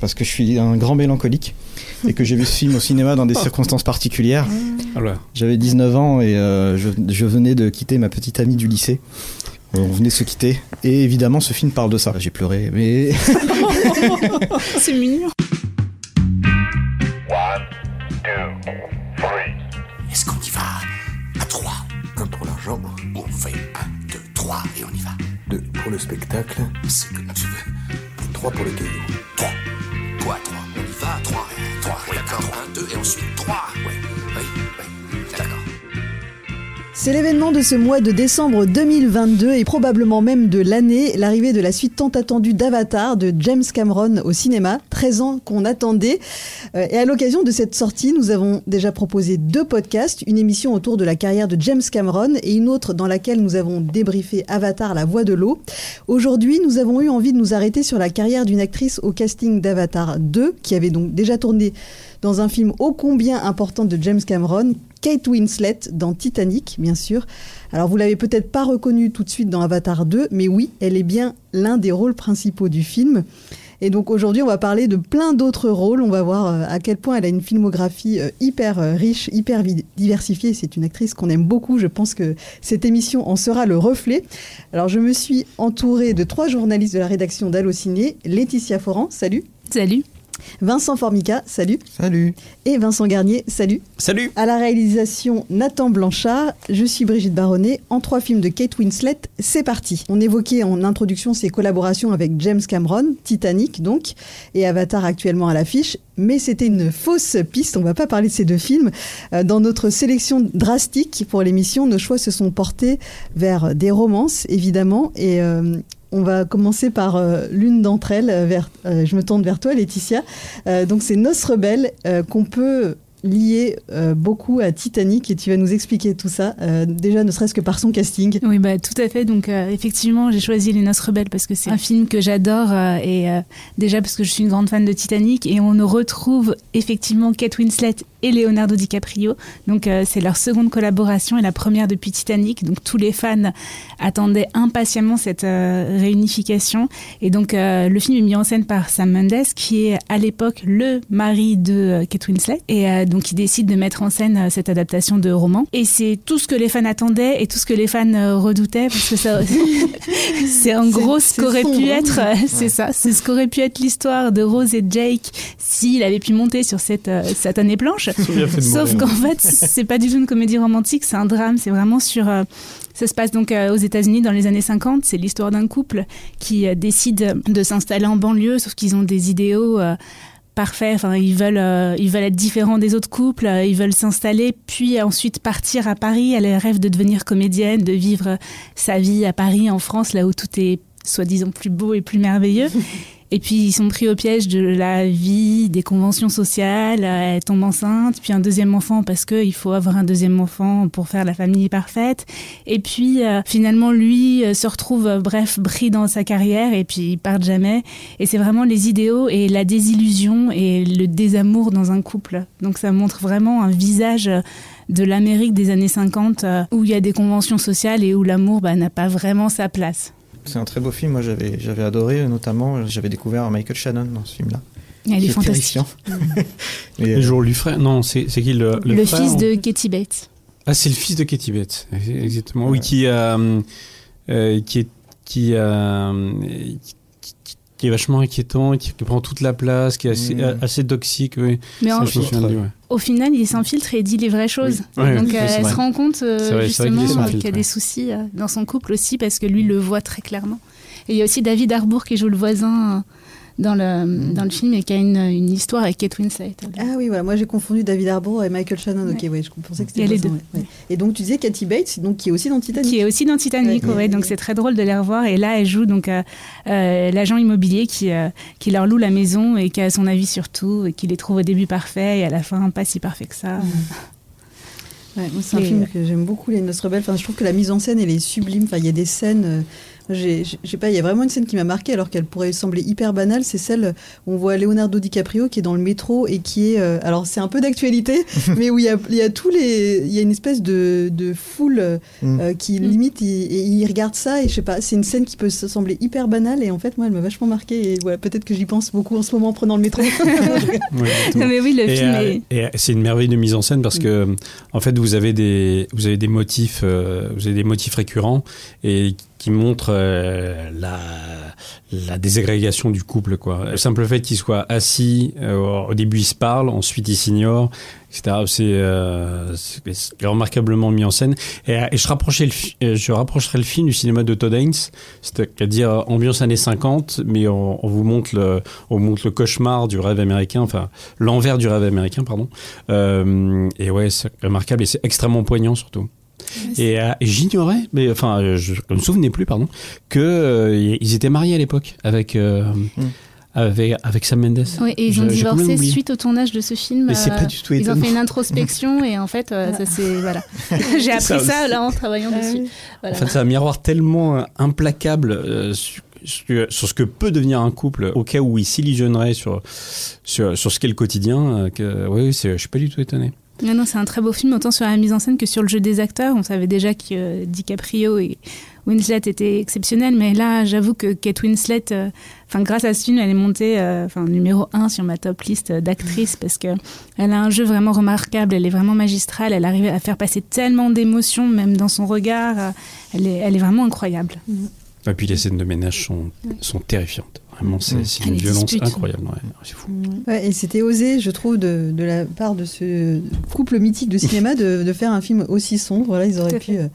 parce que je suis un grand mélancolique et que j'ai vu ce film au cinéma dans des circonstances particulières. J'avais 19 ans et euh, je, venais de quitter ma petite amie du lycée. On venait de se quitter. Et évidemment, ce film parle de ça. J'ai pleuré, mais. C'est mignon. Est-ce qu'on y va à 3 Un pour l'argent. On fait 1, 2, 3 et on y va. 2 pour le spectacle. Ce que tu veux. 3 pour les cailloux. 3. Toi, 3. On y va 3. 3. D'accord. 1, 2 et ensuite 3. Ouais. C'est l'événement de ce mois de décembre 2022 et probablement même de l'année, l'arrivée de la suite tant attendue d'Avatar de James Cameron au cinéma, 13 ans qu'on attendait. Euh, et à l'occasion de cette sortie, nous avons déjà proposé deux podcasts, une émission autour de la carrière de James Cameron et une autre dans laquelle nous avons débriefé Avatar, la voix de l'eau. Aujourd'hui, nous avons eu envie de nous arrêter sur la carrière d'une actrice au casting d'Avatar 2, qui avait donc déjà tourné dans un film ô combien important de James Cameron, Kate Winslet dans Titanic, bien sûr. Alors vous l'avez peut-être pas reconnue tout de suite dans Avatar 2, mais oui, elle est bien l'un des rôles principaux du film. Et donc aujourd'hui, on va parler de plein d'autres rôles. On va voir euh, à quel point elle a une filmographie euh, hyper euh, riche, hyper diversifiée. C'est une actrice qu'on aime beaucoup. Je pense que cette émission en sera le reflet. Alors je me suis entourée de trois journalistes de la rédaction d'Allociné. Laetitia Foran, salut. Salut. Vincent Formica, salut. Salut. Et Vincent Garnier, salut. Salut. À la réalisation, Nathan Blanchard. Je suis Brigitte Baronnet. En trois films de Kate Winslet, c'est parti. On évoquait en introduction ses collaborations avec James Cameron, Titanic donc, et Avatar actuellement à l'affiche. Mais c'était une fausse piste, on va pas parler de ces deux films. Euh, dans notre sélection drastique pour l'émission, nos choix se sont portés vers des romances, évidemment, et euh, on va commencer par euh, l'une d'entre elles. Vers, euh, je me tourne vers toi, Laetitia. Euh, donc, c'est Nos Rebelles qu'on peut lié euh, beaucoup à Titanic et tu vas nous expliquer tout ça, euh, déjà ne serait-ce que par son casting. Oui, bah, tout à fait. Donc, euh, effectivement, j'ai choisi Les Noces Rebelles parce que c'est un film que j'adore et déjà parce que je suis une grande fan de Titanic et on retrouve effectivement Kate Winslet et Leonardo DiCaprio. Donc, c'est leur seconde collaboration et la première depuis Titanic. Donc, tous les fans attendaient impatiemment cette réunification. Et donc, le film est mis en scène par Sam Mendes qui est à l'époque le mari de Kate Winslet. Et donc il décide de mettre en scène euh, cette adaptation de roman. Et c'est tout ce que les fans attendaient et tout ce que les fans euh, redoutaient parce que ça, c'est en gros ce qu'aurait pu être, euh, c'est ça, c'est ce qu'aurait pu être l'histoire de Rose et Jake s'il avait pu monter sur cette satanée planche. Sauf qu'en fait, c'est pas du tout une comédie romantique, c'est un drame, c'est vraiment sur ça se passe donc aux États-Unis dans les années 50. C'est l'histoire d'un couple qui décide de s'installer en banlieue, sauf qu'ils ont des idéaux parfait. Enfin, ils veulent, euh, ils veulent être différents des autres couples. Euh, ils veulent s'installer, puis ensuite partir à Paris. Elle rêve de devenir comédienne, de vivre sa vie à Paris, en France, là où tout est soi-disant plus beau et plus merveilleux. Et puis ils sont pris au piège de la vie, des conventions sociales, elle tombe enceinte, puis un deuxième enfant parce qu'il faut avoir un deuxième enfant pour faire la famille parfaite. Et puis euh, finalement lui euh, se retrouve, euh, bref, pris dans sa carrière et puis il part jamais. Et c'est vraiment les idéaux et la désillusion et le désamour dans un couple. Donc ça montre vraiment un visage de l'Amérique des années 50 où il y a des conventions sociales et où l'amour bah, n'a pas vraiment sa place. C'est un très beau film. Moi, j'avais, j'avais adoré, notamment, j'avais découvert Michael Shannon dans ce film-là. Il est, fantastique. Et euh, jour lui frère Non, c'est, c'est qui le, le, fils de Katie Bates. Ah, c'est le fils de Katie Bates, exactement. Oui, qui, euh, euh, qui est qui, euh, qui est vachement inquiétant, qui, prend toute la place, qui est assez, mmh. assez toxique. Oui. Mais en fait, au final, il s'infiltre et dit les vraies choses. Donc euh, elle se rend compte euh, justement qu'il y a des soucis euh, dans son couple aussi parce que lui le voit très clairement. Et il y a aussi David Harbour qui joue le voisin dans le, mm. dans le film et qui a une, une histoire avec Kate Winslet. Ah oui, voilà. moi j'ai confondu David Harbour et Michael Shannon. Ok, ouais, je pensais que c'était les deux. Et donc tu disais Kathy Bates, donc, qui est aussi dans Titanic. Qui est aussi dans Titanic, ouais. donc c'est très drôle de les revoir. Et là, elle joue donc euh, euh, l'agent immobilier qui, euh, qui leur loue la maison et qui a son avis sur tout et qui les trouve au début parfaits et à la fin pas si parfait que ça. Mm. c'est un film que j'aime beaucoup, Les Noces Rebelles. Enfin, je trouve que la mise en scène, elle est sublime. Enfin, il y a des scènes j'ai pas, il y a vraiment une scène qui m'a marqué alors qu'elle pourrait sembler hyper banale. C'est celle où on voit Leonardo DiCaprio qui est dans le métro et qui est, euh, alors c'est un peu d'actualité, mais où il y, a, il y a, tous les, il y a une espèce de, de foule mm. euh, qui limite et il regarde ça et je sais pas, c'est une scène qui peut sembler hyper banale et en fait moi elle m'a vachement marqué et voilà peut-être que j'y pense beaucoup en ce moment en prenant le métro. non, mais oui le et, film est... et c'est une merveille de mise en scène parce mm. que en fait vous avez des, vous avez des motifs, vous avez des motifs récurrents et qui montre euh, la, la désagrégation du couple. Quoi. Le simple fait qu'ils soient assis, euh, au début ils se parlent, ensuite ils s'ignorent, etc. Euh, c'est remarquablement mis en scène. Et, je, rapprochais le, je rapprocherai le film du cinéma de Todd Haynes, c'est-à-dire ambiance années 50, mais on, vous montre le, on montre le cauchemar du rêve américain, enfin l'envers du rêve américain, pardon. et ouais, c'est remarquable et c'est extrêmement poignant surtout. Euh, et, j'ignorais, mais enfin, je ne me souvenais plus, pardon, qu'ils euh, étaient mariés à l'époque avec. Euh, mm. Avec, avec, Sam Mendes. Oui, et ils ont divorcé suite au tournage de ce film. Mais c'est pas du tout Ils ont fait une introspection et en fait, ça c'est voilà. J'ai appris ça, là en travaillant ah dessus. En fait, c'est un miroir tellement implacable sur, sur, ce que peut devenir un couple au cas où il s'illusionnerait sur, sur, sur ce qu'est le quotidien. Que, oui, je suis pas du tout étonné. Non, non, c'est un très beau film, autant sur la mise en scène que sur le jeu des acteurs. On savait déjà que euh, DiCaprio et Winslet étaient exceptionnels, mais là, j'avoue que Kate Winslet, euh, grâce à ce film, elle est montée euh, enfin numéro un sur ma top liste d'actrices parce que elle a un jeu vraiment remarquable, elle est vraiment magistrale, elle arrive à faire passer tellement d'émotions, même dans son regard. elle, est, elle est vraiment incroyable. Et puis les scènes de ménage sont, sont terrifiantes. Vraiment, c'est une violence incroyable. c'est fou. et c'était osé, je trouve, de, de, la part de ce couple mythique de cinéma de, de faire un film aussi sombre. Voilà, ils auraient pu euh,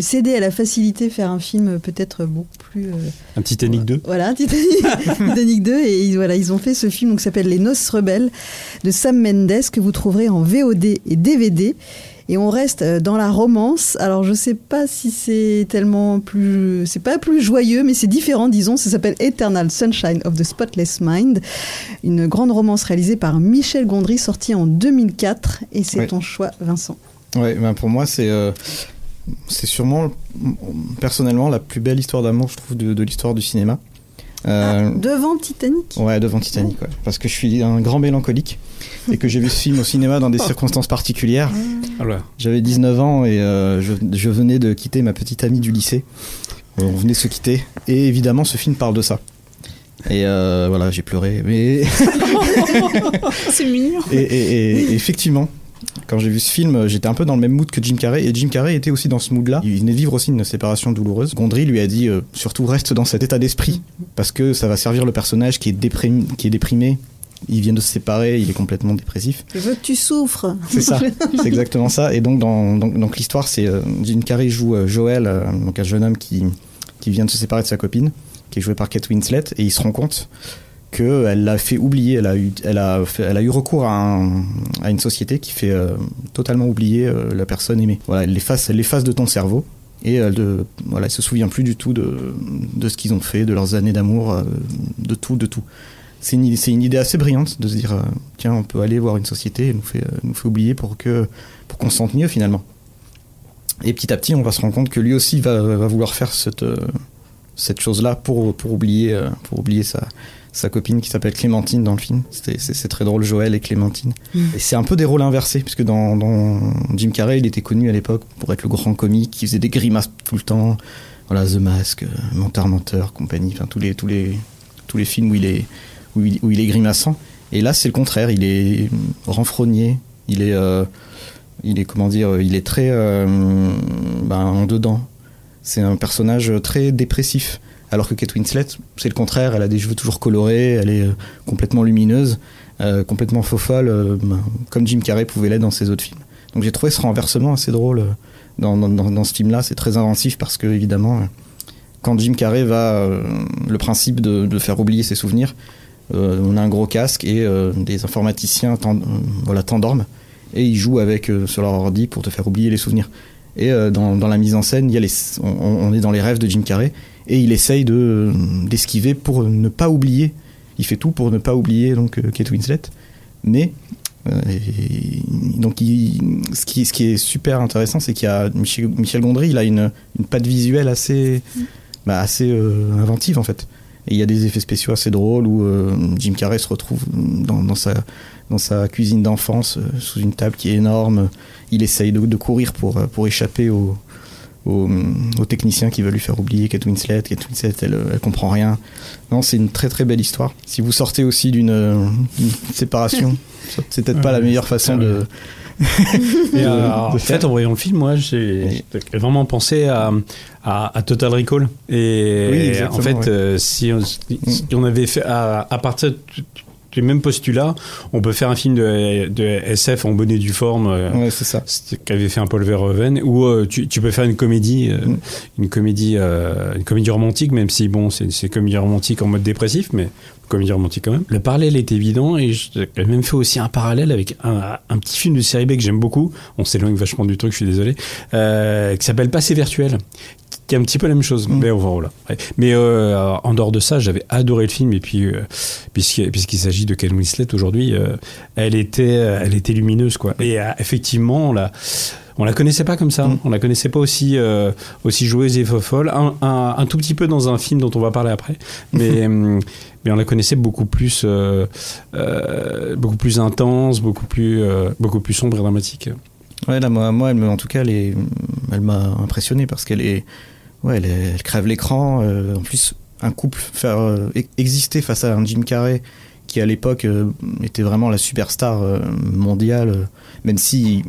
céder à la facilité, faire un film peut-être beaucoup plus. Euh, un Titanic 2 Voilà, un Titanic, 2. Et ils, voilà, ils ont fait ce film qui s'appelle Les Noces Rebelles de Sam Mendes, que vous trouverez en VOD et DVD. Et on reste euh, dans la romance. Alors je sais pas si c'est tellement plus, c'est pas plus joyeux, mais c'est différent, disons. Ça s'appelle Eternal Sunshine of the Spotless Mind, une grande romance réalisée par Michel Gondry, sortie en 2004. Et c'est ton choix, Vincent. Ouais, ben pour moi c'est euh, c'est sûrement personnellement la plus belle histoire d'amour, je trouve, de, l'histoire du cinéma. Euh, ah, devant Titanic? Ouais, devant Titanic, ouais. parce que je suis un grand mélancolique et que j'ai vu ce film au cinéma dans des circonstances particulières. Ah J'avais 19 ans et euh, je, venais de quitter ma petite amie du lycée. On venait de se quitter et évidemment ce film parle de ça. Et euh, voilà, j'ai pleuré, mais. C'est mignon. Et, effectivement, quand j'ai vu ce film, j'étais un peu dans le même mood que Jim Carrey, et Jim Carrey était aussi dans ce mood-là. Il venait de vivre aussi une séparation douloureuse. Gondry lui a dit euh, surtout reste dans cet état d'esprit, parce que ça va servir le personnage qui est, déprimé, qui est déprimé, il vient de se séparer, il est complètement dépressif. Je veux que tu souffres. C'est ça, c'est exactement ça. Et donc, dans, donc, l'histoire, c'est euh, Jim Carrey joue euh, Joël, euh, donc un jeune homme qui, qui vient de se séparer de sa copine, qui est joué par Kate Winslet, et il se rend compte qu'elle l'a fait oublier, elle a eu, recours à, une société qui fait totalement oublier la personne aimée. Voilà, elle l'efface, de ton cerveau. Et elle de, voilà, se souvient plus du tout de, ce qu'ils ont fait, de leurs années d'amour, de tout, de tout c'est une, idée assez brillante de se dire euh, tiens on peut aller voir une société et nous fait, euh, oublier pour que pour qu'on se sente mieux finalement et petit à petit on va se rendre compte que lui aussi va, vouloir faire cette, euh, cette chose là pour, pour oublier pour oublier sa, sa copine qui s'appelle Clémentine dans le film c'est très drôle Joël et Clémentine mm. et c'est un peu des rôles inversés puisque dans, dans Jim Carrey il était connu à l'époque pour être le grand comique qui faisait des grimaces tout le temps voilà The Mask Menteur Menteur compagnie enfin tous les tous les tous les films où il est où il, est grimaçant. Et là, c'est le contraire. Il est renfrogné. Il est, euh, il est comment dire, il est très euh, ben, en dedans. C'est un personnage très dépressif. Alors que Kate Winslet, c'est le contraire. Elle a des cheveux toujours colorés. Elle est euh, complètement lumineuse, complètement faux folle, ben, comme Jim Carrey pouvait l'être dans ses autres films. Donc j'ai trouvé ce renversement assez drôle dans, dans, ce film-là. C'est très inventif parce que évidemment, quand Jim Carrey va, le principe de, faire oublier ses souvenirs, euh, on a un gros casque et euh, des informaticiens voilà, t'endorment et ils jouent avec euh, sur leur ordi pour te faire oublier les souvenirs. Et dans, la mise en scène, il y a les, on, est dans les rêves de Jim Carrey et il essaye de d'esquiver pour ne pas oublier. Il fait tout pour ne pas oublier donc Kate Winslet, mais donc ce, qui, ce qui est super intéressant, c'est qu'il y a Michel, Gondry, il a une, une patte visuelle assez bah, assez inventive en fait. Et il y a des effets spéciaux assez drôles où Jim Carrey se retrouve dans, sa, dans sa cuisine d'enfance sous une table qui est énorme. Il essaye de, de courir pour, pour échapper au, aux, techniciens qui veulent lui faire oublier Kate Winslet. Kate Winslet, elle, elle comprend rien. Non, c'est une très très belle histoire. Si vous sortez aussi d'une séparation, c'est peut-être pas la meilleure façon de. Euh, en fait, en voyant le film, moi, j'ai vraiment pensé à, à, Total Recall. Et en fait, euh, si, on, avait fait à, à partir les mêmes postulats, on peut faire un film de, de SF en bonnet du forme. Euh, ouais, c'est ça. Qu'avait fait un Paul Verhoeven. Ou euh, tu, tu, peux faire une comédie, euh, mm. une comédie, une comédie romantique, même si bon, c'est une comédie romantique en mode dépressif, mais comédie romantique quand même. Le parallèle est évident et j'ai même fait aussi un parallèle avec un, un, petit film de série B que j'aime beaucoup. On s'éloigne vachement du truc, je suis désolé, qui s'appelle Passé virtuel, qui est un petit peu la même chose. Mm. Mais, voilà. mais euh, en dehors de ça, j'avais adoré le film. Et puis, euh, puisqu'il s'agit de Kate Winslet aujourd'hui, euh, elle, était, elle était lumineuse. Quoi. Et effectivement, on la, on la connaissait pas comme ça. Mm. On la connaissait pas aussi, aussi joueuse et folle. Un, un, tout petit peu dans un film dont on va parler après. Mais. mais on la connaissait beaucoup plus, beaucoup plus intense, beaucoup plus, beaucoup plus sombre et dramatique. Ouais, là, moi, moi elle, en tout cas, elle, elle m'a impressionné parce qu'elle est, ouais, elle, crève l'écran. Euh, en plus, un couple faire euh, exister face à un Jim Carrey qui à l'époque euh, était vraiment la superstar mondiale, même si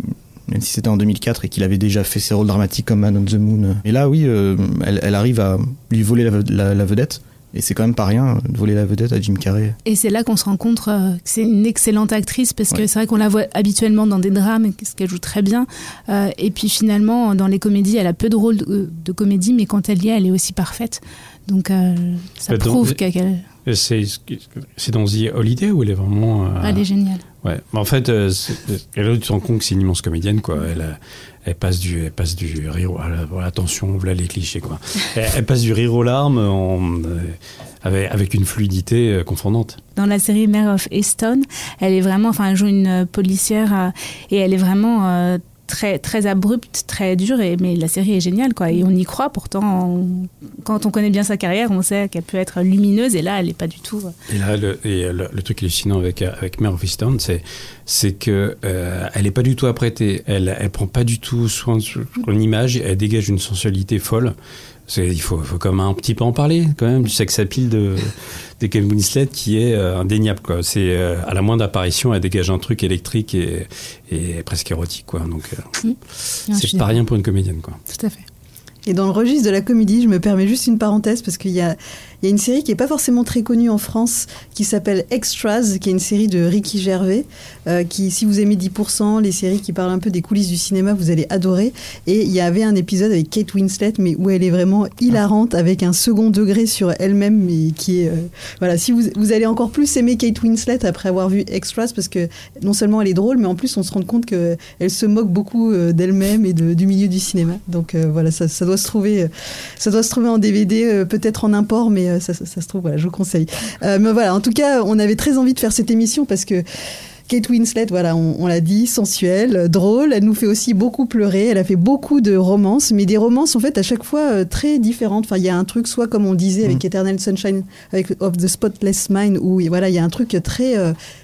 même si c'était en 2004 et qu'il avait déjà fait ses rôles dramatiques comme Man on the Moon. Et là, oui, elle, arrive à lui voler la vedette. Et c'est quand même pas rien de voler la vedette à Jim Carrey. Et c'est là qu'on se rend compte euh, que c'est une excellente actrice parce que c'est vrai qu'on la voit habituellement dans des drames, ce qu'elle joue très bien. Euh, et puis finalement, dans les comédies, elle a peu de rôles de, comédie, mais quand elle y est, elle est aussi parfaite. Donc euh, ça prouve qu'elle. C'est dans The Holiday où elle est vraiment. elle est géniale. Ouais, mais en fait, tu te rends compte que c'est une immense comédienne, quoi. Elle, elle passe du, elle passe du rire, attention, voilà les clichés quoi. elle, passe du rire aux larmes euh, avec, une fluidité euh, confondante. Dans la série Mare of Easton, elle est vraiment, enfin, elle joue une policière euh, et elle est vraiment très très abrupte, très dure, et, mais la série est géniale, quoi. Et on y croit. Pourtant, quand on connaît bien sa carrière, on sait qu'elle peut être lumineuse, et là, elle n'est pas du tout. Euh. Et là, le, le, truc hallucinant avec avec Mare of c'est c'est que euh, elle n'est pas du tout apprêtée. Elle elle prend pas du tout soin de son image. Elle dégage une sensualité folle. Il faut, faut quand même un petit peu en parler, quand même, du sex appeal de, de Kevin Winslet qui est euh, indéniable. Quoi. C'est, euh, à la moindre apparition, elle dégage un truc électrique et, et presque érotique. Quoi. Donc, euh, mmh. c'est pas rien pour une comédienne. Quoi. Tout à fait. Et dans le registre de la comédie, je me permets juste une parenthèse parce qu'il y a, il y a une série qui n'est pas forcément très connue en France qui s'appelle Extras, qui est une série de Ricky Gervais, euh, qui, si vous aimez 10%, les séries qui parlent un peu des coulisses du cinéma, vous allez adorer. Et il y avait un épisode avec Kate Winslet, mais où elle est vraiment hilarante, avec un second degré sur elle-même, mais qui est... Euh, voilà, si vous, vous allez encore plus aimer Kate Winslet après avoir vu Extras, parce que non seulement elle est drôle, mais en plus on se rend compte qu'elle se moque beaucoup euh, d'elle-même et du milieu du cinéma. Donc voilà, ça, doit se trouver, ça doit se trouver en DVD, peut-être en import, mais euh, ça, se trouve, voilà, je vous conseille. Euh, mais voilà, en tout cas, on avait très envie de faire cette émission parce que Kate Winslet, voilà, on, l'a dit, sensuelle, drôle. Elle nous fait aussi beaucoup pleurer. Elle a fait beaucoup de romances, mais des romances en fait à chaque fois euh, très différentes. Enfin, il y a un truc, soit comme on disait avec mm. Eternal Sunshine, avec of the Spotless Mind, où voilà, il y a un truc très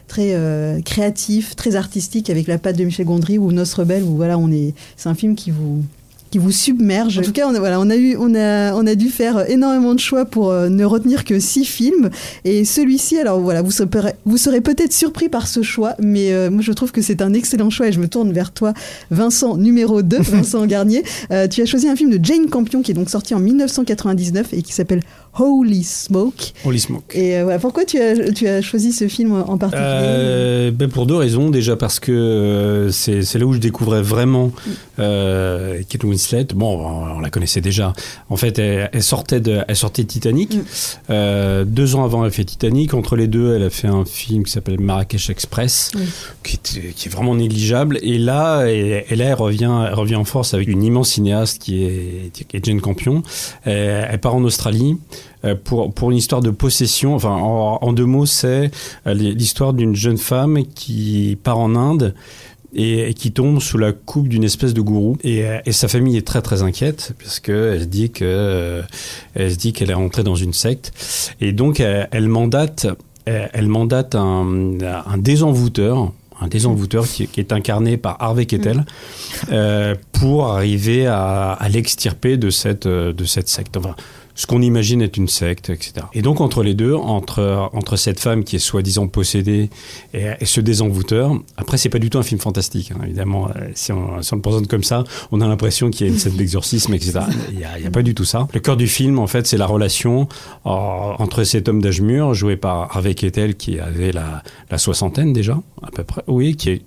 très créatif, très artistique avec la patte de Michel Gondry ou Nos Rebelles, où voilà, on est, c'est un film qui vous vous submerge. En tout cas, on a, voilà, on a eu, on a, on a dû faire énormément de choix pour euh, ne retenir que six films. Et celui-ci, alors voilà, vous serez, vous serez peut-être surpris par ce choix, mais euh, moi je trouve que c'est un excellent choix et je me tourne vers toi, Vincent, numéro 2, Vincent Garnier. Euh, tu as choisi un film de Jane Campion qui est donc sorti en 1999 et qui s'appelle Holy Smoke. Holy Smoke. Et voilà, pourquoi tu as, tu as choisi ce film en particulier ben Pour deux raisons. Déjà parce que c'est là où je découvrais vraiment euh, Bon, on, la connaissait déjà. En fait, elle, sortait, de, elle sortait Titanic. Mm. Euh, deux ans avant, elle fait Titanic. Entre les deux, elle a fait un film qui s'appelle Marrakech Express, qui, est, vraiment négligeable. Et là, et, là, elle revient, elle revient en force avec une immense cinéaste qui est, qui est Jane Campion. Elle, elle part en Australie euh, pour, pour une histoire de possession. Enfin, en, en deux mots, c'est euh, l'histoire d'une jeune femme qui part en Inde et, qui tombe sous la coupe d'une espèce de gourou. Et, et, sa famille est très très inquiète parce que elle dit que elle se dit qu'elle est rentrée dans une secte et donc elle, mandate elle mandate un, un désenvoûteur un désenvoûteur qui, qui, est incarné par Harvey Kettel, euh, pour arriver à, à l'extirper de cette, de cette secte. Enfin, ce qu'on imagine être une secte, etc. Et donc entre les deux, entre entre cette femme qui est soi-disant possédée et, ce désenvoûteur, après c'est pas du tout un film fantastique, hein, évidemment. Euh, si on, si on, le présente comme ça, on a l'impression qu'il y a une scène d'exorcisme, etc. Il y, a, a, pas du tout ça. Le cœur du film, en fait, c'est la relation euh, entre cet homme d'âge mûr, joué par Harvey Kettel, qui avait la, la soixantaine déjà, à peu près, oui, qui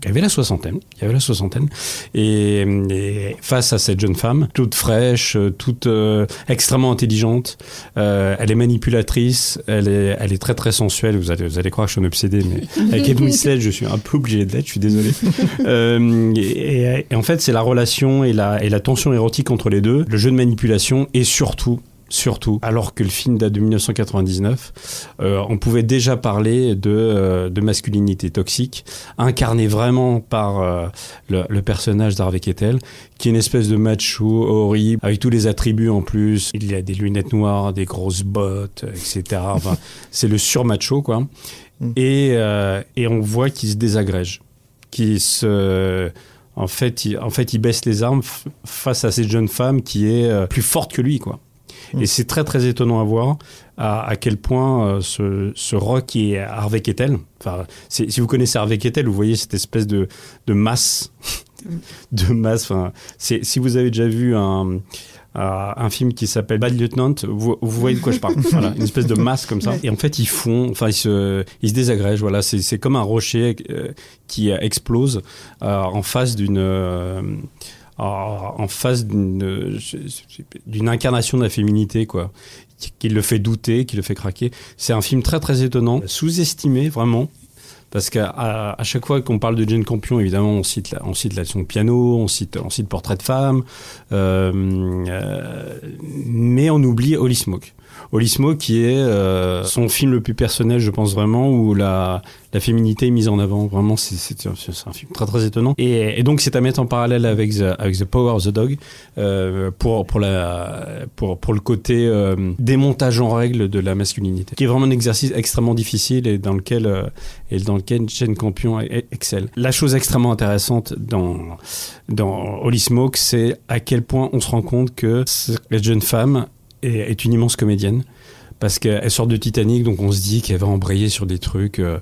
qui avait la soixantaine, qui avait la soixantaine, et, et, face à cette jeune femme, toute fraîche, toute euh, extrêmement intelligente, euh, elle est manipulatrice, elle est, elle est très très sensuelle. Vous allez, vous allez croire que je suis un obsédé, mais avec Kate Winslet, je suis un peu obligé de l'être. Je suis désolé. euh, et, et, en fait, c'est la relation et la, et la tension érotique entre les deux, le jeu de manipulation, et surtout surtout, alors que le film date de 1999, euh, on pouvait déjà parler de, euh, de masculinité toxique, incarnée vraiment par euh, le, le, personnage d'Harvey Kettel, qui est une espèce de macho horrible, avec tous les attributs en plus. Il y a des lunettes noires, des grosses bottes, etc. Enfin, c'est le surmacho, quoi. Mm. Et, et on voit qu'il se désagrège, qu'il se en fait, il, en fait, il baisse les armes face à cette jeune femme qui est plus forte que lui, quoi. Et c'est très très étonnant à voir à, à quel point euh, ce, ce rock est Harvey Kettel. Enfin, si vous connaissez Harvey Kettel, vous voyez cette espèce de, de masse, de masse. Enfin, si vous avez déjà vu un euh, un film qui s'appelle Bad Lieutenant. Vous, vous, voyez de quoi je parle Voilà, une espèce de masse comme ça. Et en fait, ils font, enfin, ils se, ils se désagrègent. Voilà, c'est comme un rocher euh, qui explose en face d'une en face d'une incarnation de la féminité, quoi, qui le fait douter, qui le fait craquer. C'est un film très très étonnant, sous-estimé vraiment. Parce qu'à à chaque fois qu'on parle de Jane Campion, évidemment, on cite, la, on cite la son piano, on cite, on cite Portrait de femme, euh, euh, mais on oublie Holly Smoke. Olismo qui est euh, son film le plus personnel, je pense vraiment, où la, féminité est mise en avant. Vraiment, c'est un film très très étonnant. Et, donc, c'est à mettre en parallèle avec The, Power of the Dog euh, pour, pour, le côté euh, démontage en règle de la masculinité, qui est vraiment un exercice extrêmement difficile et dans lequel, euh, et dans lequel Jane Campion excelle. La chose extrêmement intéressante dans, dans Holy Smoke, c'est à quel point on se rend compte que cette jeune femme est, est une immense comédienne parce qu'elle sort de Titanic, donc on se dit qu'elle va embrayer sur des trucs. Euh,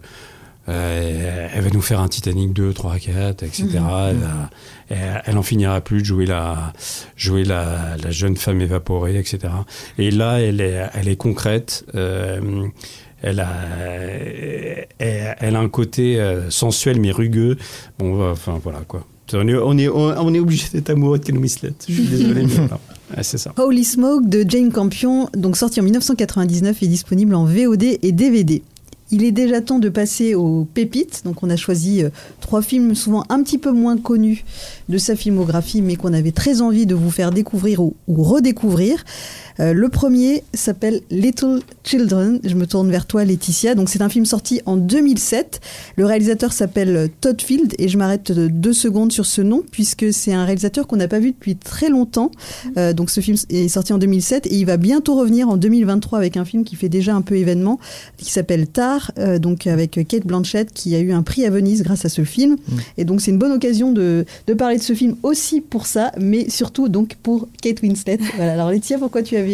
euh, elle va nous faire un Titanic 2, 3, 4, etc. Mmh. Elle, elle, elle, en finira plus de jouer la, jouer la, la, jeune femme évaporée, etc. Et là, elle est, elle est concrète. Euh, elle a, elle, elle, a un côté sensuel mais rugueux. Bon, enfin voilà quoi. On est, on est, on est obligé d'être amoureux de Ken Winslet. Je suis désolé, mais Holy Smoke de Jane Campion, donc sorti en 1999 et disponible en VOD et DVD. Il est déjà temps de passer aux pépites. Donc, on a choisi euh, trois films souvent un petit peu moins connus de sa filmographie, mais qu'on avait très envie de vous faire découvrir ou, ou redécouvrir. Euh, le premier s'appelle Little Children. Je me tourne vers toi, Laetitia. Donc, c'est un film sorti en 2007. Le réalisateur s'appelle Todd Field et je m'arrête deux secondes sur ce nom puisque c'est un réalisateur qu'on n'a pas vu depuis très longtemps. Euh, donc, ce film est sorti en 2007 et il va bientôt revenir en 2023 avec un film qui fait déjà un peu événement qui s'appelle Tar, euh, donc avec Kate Blanchett qui a eu un prix à Venise grâce à ce film. Mmh. Et donc, c'est une bonne occasion de, de, parler de ce film aussi pour ça, mais surtout donc pour Kate Winslet. Voilà. Alors, Laetitia, pourquoi tu avais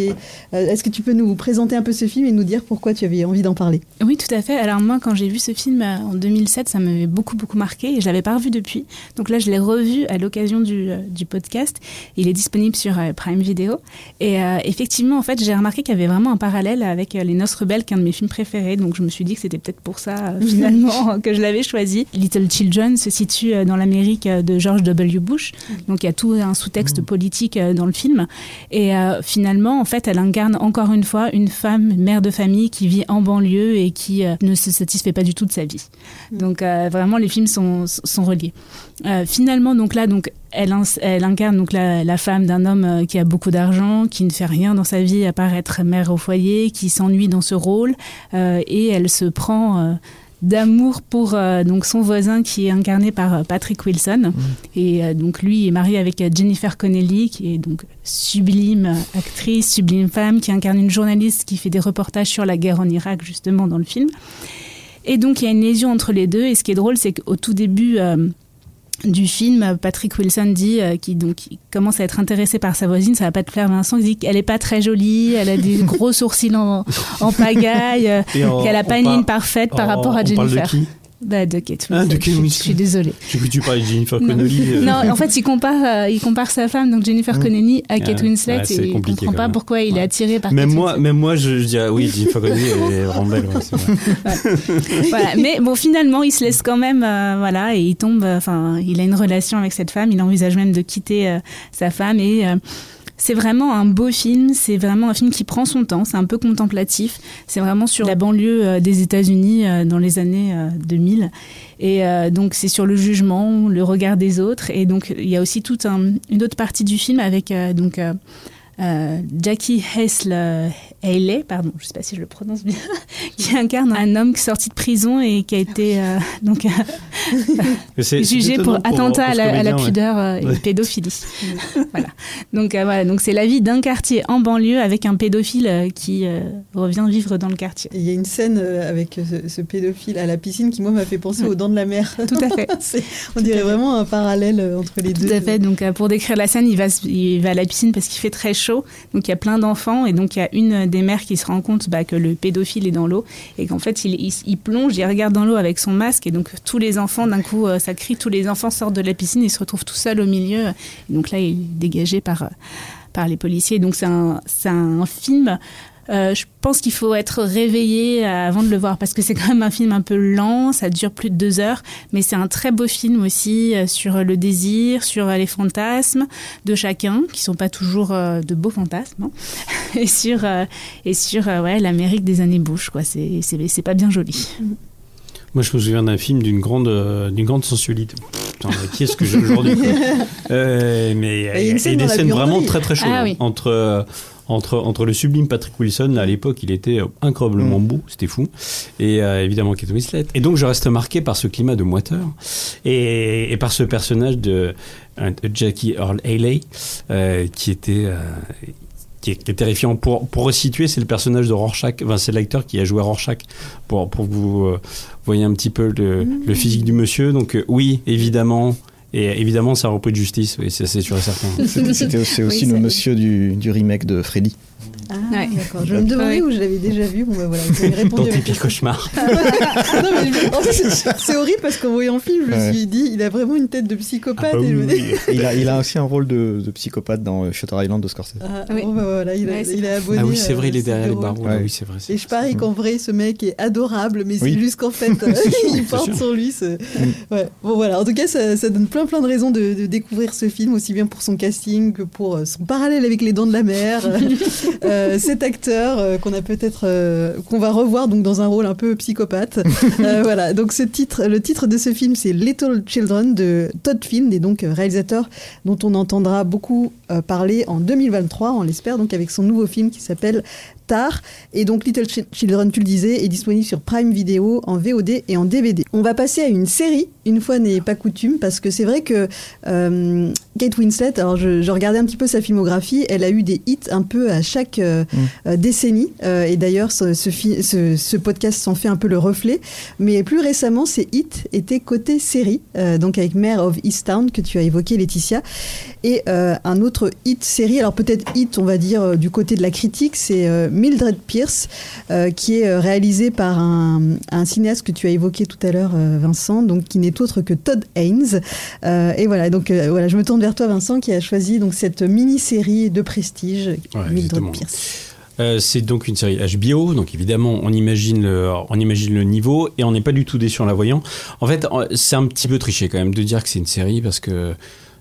euh, Est-ce que tu peux nous présenter un peu ce film et nous dire pourquoi tu avais envie d'en parler? Oui, tout à fait. Alors moi, quand j'ai vu ce film euh, en 2007, ça m'avait beaucoup, beaucoup marqué et je l'avais pas revu depuis. Donc là, je l'ai revu à l'occasion du, euh, du, podcast. Il est disponible sur Prime Video. Et euh, effectivement, en fait, j'ai remarqué qu'il y avait vraiment un parallèle avec Les Noces Rebelles, qui est un de mes films préférés. Donc je me suis dit que c'était peut-être pour ça, finalement, que je l'avais choisi. Little Children se situe dans l'Amérique de George W. Bush. Donc il y a tout un sous-texte politique dans le film. Et finalement, en fait, elle incarne encore une fois une femme, mère de famille qui vit en banlieue et qui euh, ne se satisfait pas du tout de sa vie. Donc euh, vraiment, les films sont, sont reliés. Euh, finalement, donc là, donc elle, elle incarne donc la, la femme d'un homme qui a beaucoup d'argent, qui ne fait rien dans sa vie à part être mère au foyer, qui s'ennuie dans ce rôle, et elle se prend d'amour pour donc son voisin qui est incarné par Patrick Wilson. Mm. Et donc lui est marié avec Jennifer Connelly, qui est donc sublime actrice, sublime femme, qui incarne une journaliste qui fait des reportages sur la guerre en Irak justement dans le film. Et donc il y a une lésion entre les deux. Et ce qui est drôle, c'est qu'au tout début du film, Patrick Wilson dit euh, qu'il donc commence à être intéressé par sa voisine, ça va pas te plaire Vincent, il dit qu'elle est pas très jolie, elle a des gros sourcils en, pagaille, euh, qu'elle a pas une ligne parfaite par rapport à Jennifer. Bah, de Kate ah, Winslet. je, suis désolée. J'ai cru que tu parlais de Jennifer Connelly. Euh. Non, en fait, il compare, euh, il compare sa femme, donc Jennifer Connelly, à Kate Winslet, et il ne comprend pas pourquoi il est attiré par même Kate moi, Même moi, je, dirais oui, Jennifer Connelly, elle est vraiment belle. voilà. Mais bon, finalement, il se laisse quand même, euh, voilà, et il tombe, enfin, il a une relation avec cette femme, il envisage même de quitter sa femme, et c'est vraiment un beau film, c'est vraiment un film qui prend son temps, c'est un peu contemplatif, c'est vraiment sur la banlieue euh, des États-Unis euh, dans les années 2000. Euh, et donc c'est sur le jugement, le regard des autres, et donc il y a aussi toute une autre partie du film avec donc Jackie Hessle Haley, pardon, je ne sais pas si je le prononce bien, qui incarne un homme sorti de prison et qui a été donc jugé pour attentat à, la, pudeur euh, et pédophilie. voilà. Donc voilà, donc c'est la vie d'un quartier en banlieue avec un pédophile qui revient vivre dans le quartier. Il y a une scène avec ce, pédophile à la piscine qui moi m'a fait penser aux dents de la mer. Tout à fait. on dirait vraiment un parallèle entre les deux. Tout à fait. Donc pour décrire la scène, il va, il va à la piscine parce qu'il fait très chaud donc il y a plein d'enfants et donc il y a une des mères qui se rend compte bah, que le pédophile est dans l'eau et qu'en fait il, il, plonge, il regarde dans l'eau avec son masque et donc tous les enfants d'un coup euh, ça crie, tous les enfants sortent de la piscine et se retrouvent tout seuls au milieu. Donc là il est dégagé par par les policiers. Donc c'est un, un film euh, je pense qu'il faut être réveillé avant de le voir parce que c'est quand même un film un peu lent, ça dure plus de deux heures, mais c'est un très beau film aussi euh, sur le désir, sur les fantasmes de chacun, qui sont pas toujours euh, de beaux fantasmes, hein. et sur, et sur ouais, l'Amérique des années Bush. Quoi. C'est, c'est, pas bien joli. Moi, je me souviens d'un film d'une grande, d'une grande sensualité. Putain, qui est-ce que j'ai aujourd'hui Mais il y a, des scènes vraiment très très chaudes ah entre entre, entre le sublime Patrick Wilson, à l'époque, il était incroyablement mm. beau, c'était fou, et euh, évidemment Kate Winslet. Et donc je reste marqué par ce climat de moiteur et, et par ce personnage de, Jackie Earl Haley, euh, qui était euh, qui est, terrifiant. Pour, pour resituer, c'est le personnage de Rorschach, enfin, c'est l'acteur qui a joué Rorschach, pour, pour que vous voyez un petit peu le, le physique du monsieur. Donc oui, évidemment, et évidemment, ça a repris de justice, oui, c'est sûr et certain. C'était aussi, le monsieur du, du remake de Freddy. Ah, d'accord. Je me demandais où je l'avais déjà vu. Bon, bah, voilà, Dans tes pires cauchemars. c'est horrible parce qu'en voyant le film, je me suis dit, il a vraiment une tête de psychopathe. Ah, bah il, a, il a aussi un rôle de, de psychopathe dans euh, Shutter Island de Scorsese. Ah, bon, bah, voilà, il, a, il a abonné. Ah oui, c'est vrai, il est derrière les barreaux. oui, c'est vrai. Et je parie qu'en vrai, ce mec est adorable, mais c'est juste qu'en fait, euh, il porte sur lui. Mm. Ouais. Bon, voilà. En tout cas, ça, ça, donne plein, plein de raisons de, de, découvrir ce film, aussi bien pour son casting que pour euh, son parallèle avec Les Dents de la Mer. Euh, cet acteur euh, qu'on a peut-être euh, qu'on va revoir donc dans un rôle un peu psychopathe. voilà. Donc ce titre, le titre de ce film, c'est Little Children de Todd Field et donc réalisateur dont on entendra beaucoup parler en 2023, on l'espère, donc avec son nouveau film qui s'appelle tard. Et donc Little Children, tu le disais, est disponible sur Prime Video en VOD et en DVD. On va passer à une série, une fois n'est pas coutume, parce que c'est vrai que euh, Kate Winslet, alors je, regardais un petit peu sa filmographie, elle a eu des hits un peu à chaque euh, mm. euh, décennie. et d'ailleurs, ce, ce, podcast s'en fait un peu le reflet. Mais plus récemment, ces hits étaient côté série, donc avec Mare of Easttown que tu as évoqué, Laetitia. Et un autre hit série, alors peut-être hit, on va dire, du côté de la critique, c'est Mildred Pierce, euh, qui est euh, réalisé par un, cinéaste que tu as évoqué tout à l'heure, euh, Vincent, donc qui n'est autre que Todd Haynes. et voilà, donc voilà, je me tourne vers toi, Vincent, qui a choisi donc cette mini-série de prestige, Mildred Pierce. c'est donc une série HBO, donc évidemment on imagine le, on imagine le niveau et on n'est pas du tout déçu en la voyant. En fait, c'est un petit peu triché quand même de dire que c'est une série parce que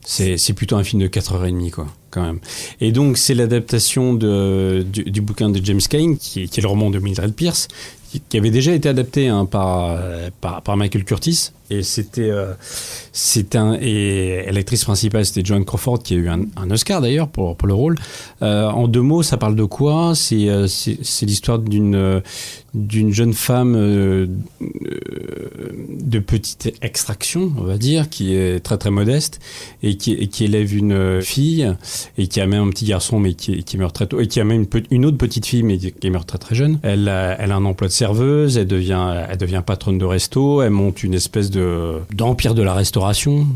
c'est plutôt un film de 4h30, quoi, quand même. Et donc, c'est l'adaptation du, bouquin de James Cain, qui, est le roman de Mildred Pierce, qui avait déjà été adapté hein, par, par, par Michael Curtis et c'était euh, c'est un et l'actrice principale c'était Joan Crawford qui a eu un, Oscar d'ailleurs pour pour le rôle. Euh, en deux mots, ça parle de quoi? C'est euh, c'est l'histoire d'une d'une jeune femme euh, de petite extraction, on va dire, qui est très très modeste et qui, et qui élève une fille et qui a même un petit garçon mais qui, qui meurt très tôt et qui a même une, une autre petite fille mais qui meurt très très jeune. Elle a, elle a un emploi de serveuse, elle devient elle devient patronne de resto, elle monte une espèce d'empire de, la restauration,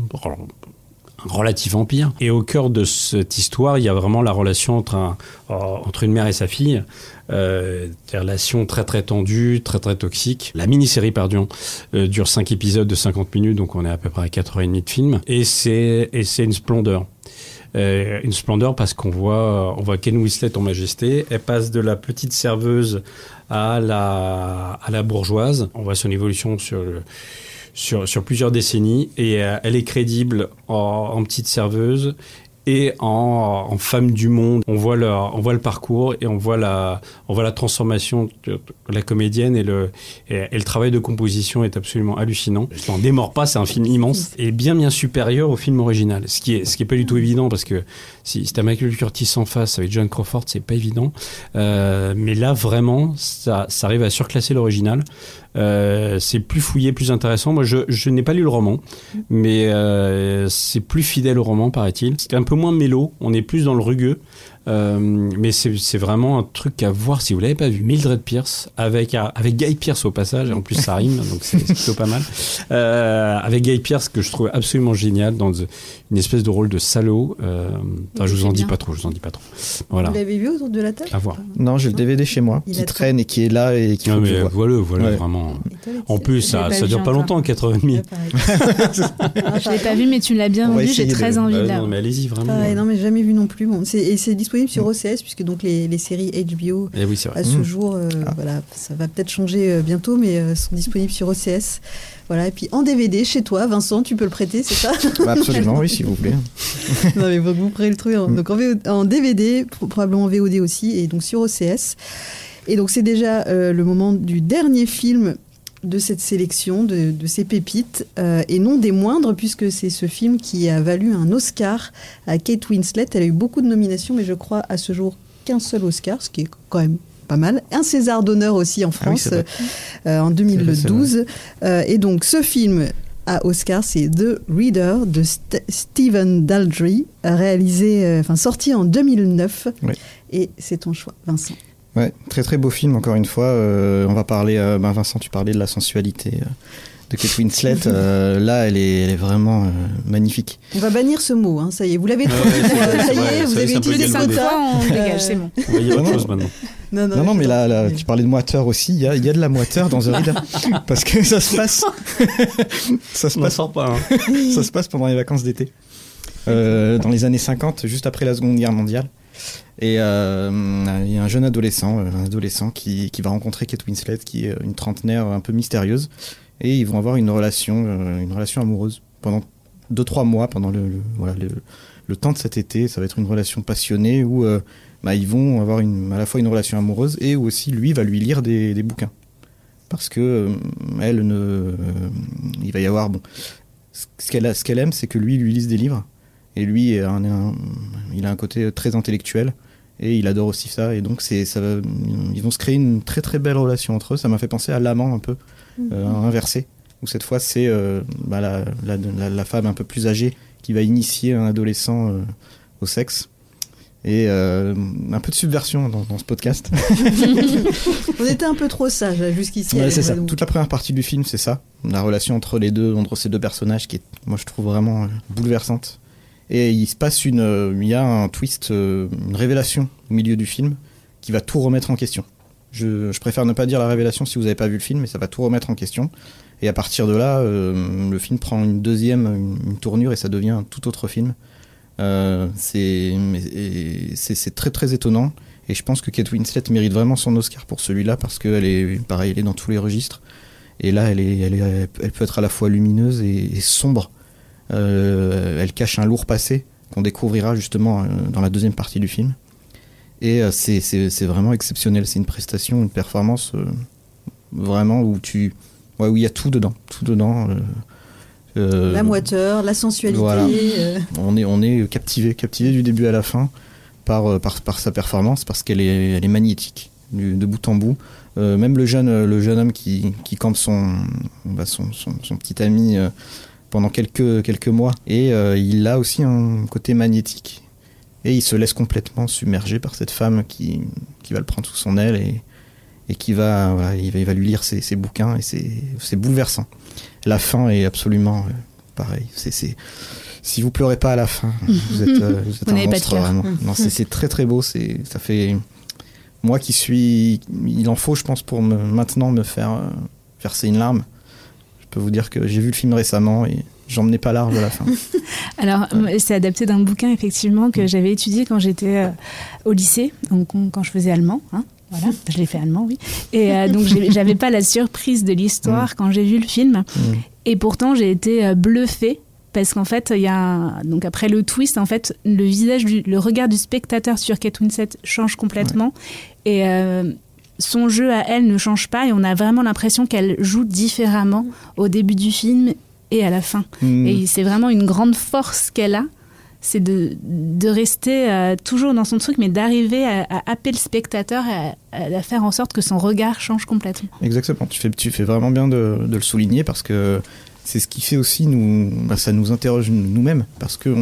un relatif empire. Et au cœur de cette histoire, il y a vraiment la relation entre, un, euh, entre une mère et sa fille, euh, des relations très très tendues, très très toxiques. La mini-série, pardon, euh, dure 5 épisodes de 50 minutes, donc on est à peu près à 4h30 de film. Et c'est une splendeur. Euh, une splendeur parce qu'on voit, on voit Ken Whistlet en majesté. Elle passe de la petite serveuse à la, à la bourgeoise. On voit son évolution sur le, sur, sur plusieurs décennies et euh, elle est crédible en, petite serveuse et en, femme du monde. On voit, le, on voit le parcours et on voit la, on voit la transformation de la comédienne et le, et, le travail de composition est absolument hallucinant. Je n'en démords pas, c'est un film immense et bien bien supérieur au film original, ce qui est, ce qui est pas du tout évident parce que si, si as Michael Curtis en face avec John Crawford, c'est pas évident. Euh, mais là vraiment, ça, ça arrive à surclasser l'original. Euh, c'est plus fouillé, plus intéressant. Moi, je, je n'ai pas lu le roman, mais euh, c'est plus fidèle au roman, paraît-il. C'est un peu moins mélo, on est plus dans le rugueux. Euh, mais c'est vraiment un truc à voir si vous l'avez pas vu. Mildred Pierce avec avec Guy Pierce au passage. En plus ça rime, donc c'est plutôt pas mal. Euh, avec Guy Pierce que je trouve absolument génial dans une espèce de rôle de salaud. Euh, je vous en dis pas trop. Je vous en dis pas trop. Voilà. Vous l'avez vu autour de la table À voir. Non, j'ai le DVD chez moi qui traîne et qui est là et qui. Non, mais voilà, voilà vraiment. En plus, ça, ça dure pas longtemps, 4 h 30 Je l'ai pas vu, mais tu l'as bien vendu. J'ai très envie de Non, mais allez-y vraiment. non, mais jamais vu non plus. Bon, et c'est disponible sur OCS, puisque donc les, les séries HBO eh oui, à ce mmh. jour, euh, ah. voilà, ça va peut-être changer euh, bientôt, mais euh, sont disponibles sur OCS. Voilà, et puis en DVD chez toi, Vincent, tu peux le prêter, c'est ça? Bah, Absolument, oui, s'il vous plaît. non, mais vous, vous le truc. Hein. Mm. Donc en, en, DVD, probablement en VOD aussi, et donc sur OCS. Et donc c'est déjà le moment du dernier film de cette sélection, de, ces pépites, euh, et non des moindres, puisque c'est ce film qui a valu un Oscar à Kate Winslet. Elle a eu beaucoup de nominations, mais je crois à ce jour qu'un seul Oscar, ce qui est quand même pas mal. Un César d'honneur aussi en ah France euh, en 2012. Euh, et donc ce film à Oscar, c'est The Reader de Stephen Daldry, réalisé, enfin sorti en 2009. Et c'est ton choix, Vincent. Ouais, très très beau film, encore une fois. Euh, on va parler, euh, ben Vincent, tu parlais de la sensualité euh, de Kate Winslet. là, elle est, elle est vraiment magnifique. On va bannir ce mot, hein, ça y est, vous l'avez trouvé. ça y est, vous avez utilisé ça on dégage, c'est bon. Il y a autre chose maintenant. Non, non, non, mais là, là tu parlais de moiteur aussi. Il y a, y a, de la moiteur dans The Reader. parce que ça se passe. ça se passe. pas. Hein. ça se passe pendant les vacances d'été. dans les années 50, juste après la Seconde Guerre mondiale. Et euh, il y a un jeune adolescent, euh, un adolescent qui, qui, va rencontrer Kate Winslet, qui est une trentenaire un peu mystérieuse, et ils vont avoir une relation, euh, une relation amoureuse pendant 2-3 mois, pendant le, le, temps de cet été. Ça va être une relation passionnée où bah, ils vont avoir une, à la fois une relation amoureuse et où aussi lui va lui lire des, des bouquins. Parce que elle ne, il va y avoir bon, ce qu'elle ce qu'elle aime, c'est que lui lui lise des livres et lui, il a un côté très intellectuel et il adore aussi ça. Et donc, c'est, ça ils vont se créer une très très belle relation entre eux. Ça m'a fait penser à l'amant un peu, euh, mhm. inversé, où cette fois c'est euh, bah, la, la, femme un peu plus âgée qui va initier un adolescent euh, au sexe. Et un peu de subversion dans, ce podcast. On était un peu trop sage jusqu'ici. c'est ça. Toute la première partie du film, c'est ça. La relation entre les deux, entre ces deux personnages, qui est, moi, je trouve vraiment bouleversante. Et il se passe une, euh, il y a un twist, euh, une révélation au milieu du film qui va tout remettre en question. Je, préfère ne pas dire la révélation si vous n'avez pas vu le film, mais ça va tout remettre en question. Et à partir de là, euh, le film prend une deuxième tournure et ça devient un tout autre film. c'est très très étonnant. Et je pense que Kate Winslet mérite vraiment son Oscar pour celui-là parce qu'elle est, pareil, elle est dans tous les registres. Et là, elle, est, elle peut être à la fois lumineuse et sombre. Euh, elle cache un lourd passé qu'on découvrira justement euh, dans la deuxième partie du film. Et euh, c'est vraiment exceptionnel. C'est une prestation, une performance vraiment où tu, ouais, où il y a tout dedans, tout dedans. la moiteur, la sensualité. On est, on est captivé, captivé du début à la fin par, par, par sa performance parce qu'elle est, elle est magnétique de bout en bout. même le jeune, le jeune homme qui, qui campe son, bah, son, son, son, petit ami pendant quelques, quelques mois. Et euh, il a aussi un côté magnétique. Et il se laisse complètement submerger par cette femme qui, qui va le prendre sous son aile et, et qui va, il va, il va, lui lire ses, ses bouquins et c'est bouleversant. La fin est absolument euh, pareil. C'est si vous pleurez pas à la fin, vous êtes, euh, vous êtes un monstre vraiment. Non, c'est très très beau. C'est ça fait moi qui suis, il en faut, je pense, pour me, maintenant me faire verser une larme peux vous dire que j'ai vu le film récemment et j'en menais pas large à la fin. Alors, c'est adapté d'un bouquin, effectivement, que j'avais étudié quand j'étais euh, au lycée, donc quand je faisais allemand. Hein, voilà, je l'ai fait allemand, oui. Et euh, donc, j'avais pas la surprise de l'histoire mm. quand j'ai vu le film. Mm. Et pourtant, j'ai été euh, bluffée parce qu'en fait, il y a donc après le twist, en fait, le visage, le regard du spectateur sur Kate Winslet change complètement. Et son jeu à elle ne change pas et on a vraiment l'impression qu'elle joue différemment au début du film et à la fin. Hmm. Et c'est vraiment une grande force qu'elle a, c'est de, de, rester euh, toujours dans son truc, mais d'arriver à, à, happer le spectateur, à, à, faire en sorte que son regard change complètement. Exactement, tu fais, tu fais vraiment bien de, de le souligner parce que c'est ce qui fait aussi, nous, bah, ça nous interroge nous-mêmes, parce que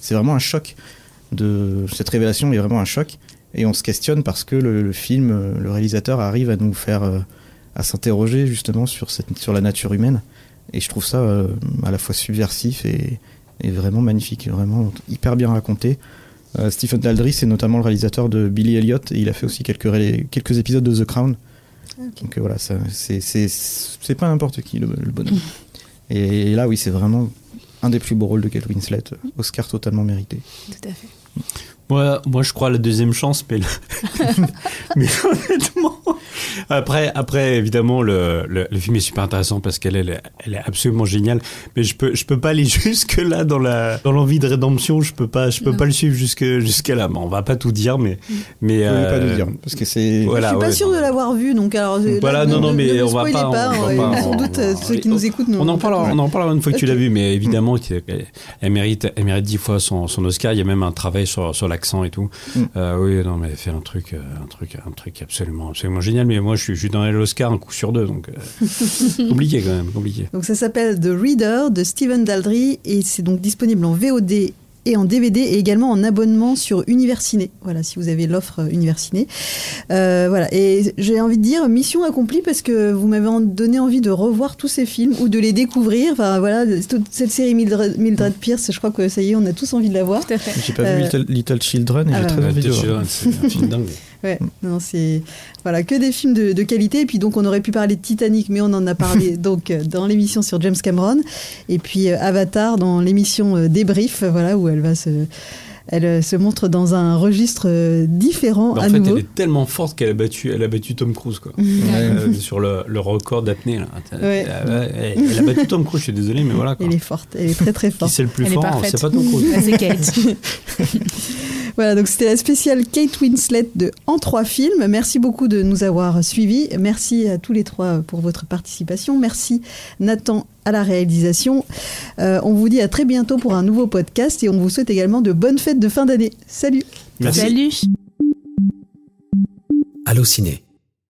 c'est vraiment un choc. De, cette révélation est vraiment un choc et on se questionne parce que le, film, euh, le réalisateur arrive à nous faire euh, à s'interroger justement sur, cette, sur la nature humaine. Et je trouve ça euh, à la fois subversif et, vraiment magnifique, vraiment hyper bien raconté. Stephen Daldry, c'est notamment le réalisateur de Billy Elliot et il a fait aussi quelques, quelques épisodes de The Crown. Donc voilà, c'est pas n'importe qui le, bonhomme. et, et, là, oui, c'est vraiment un des plus beaux rôles de Kate Winslet. Oscar totalement mérité. Tout à fait. Moi, moi, je crois à la deuxième chance, mais, mais honnêtement. Après, après évidemment, le, le, film est super intéressant parce qu'elle elle, elle, est absolument géniale. Mais je peux, je peux pas aller jusque là dans la, dans l'envie de rédemption. Je peux pas, je peux pas le suivre jusque, jusqu'à là. Mais on va pas tout dire, mais, mais. Euh, pas tout dire parce que c'est. Voilà, je suis pas sûr de l'avoir vu, donc alors. Voilà, non, non, mais on va pas. pas on, va pas sans doute euh, ceux qui nous écoutent. On en parlera, on en parlera une fois que tu l'as vu, mais évidemment, elle mérite, elle mérite dix fois son, son Oscar. Il y a même un travail sur, sur l'accent et tout. Mm. Euh, oui, non, mais fait un truc, un truc, un truc absolument, absolument génial. Mais moi, je suis, je suis dans l'Oscar un coup sur deux, donc euh, compliqué quand même, compliqué. Donc ça s'appelle The Reader de Steven Daldry et c'est donc disponible en VOD et en DVD et également en abonnement sur Universiné. Voilà, si vous avez l'offre Universiné. Euh, voilà, et j'ai envie de dire mission accomplie parce que vous m'avez donné envie de revoir tous ces films ou de les découvrir. Enfin voilà, toute cette série Mildred, Mildred Pierce, je crois que ça y est, on a tous envie de la voir. J'ai pas vu euh, Little, Children et j'ai ah très envie de voir. C'est un film dingue. Ouais, non, c'est voilà que des films de, qualité. Et puis donc on aurait pu parler de Titanic, mais on en a parlé donc euh, dans l'émission sur James Cameron. Et puis euh, Avatar dans l'émission euh, Débrief, voilà où elle va se elle se montre dans un registre différent bah, en fait, elle est tellement forte qu'elle a battu, elle a battu Tom Cruise quoi. sur le, le record d'apnée. Elle, a battu Tom Cruise. Je suis désolé, mais voilà. Quoi. Elle est forte, elle est très très forte. Qui c'est le plus fort C'est pas Tom Cruise. c'est Kate. Voilà, donc c'était la spéciale Kate Winslet de En trois films. Merci beaucoup de nous avoir suivis. Merci à tous les trois pour votre participation. Merci Nathan à la réalisation. Euh, on vous dit à très bientôt pour un nouveau podcast et on vous souhaite également de bonnes fêtes de fin d'année. Salut. Salut. Allô Ciné.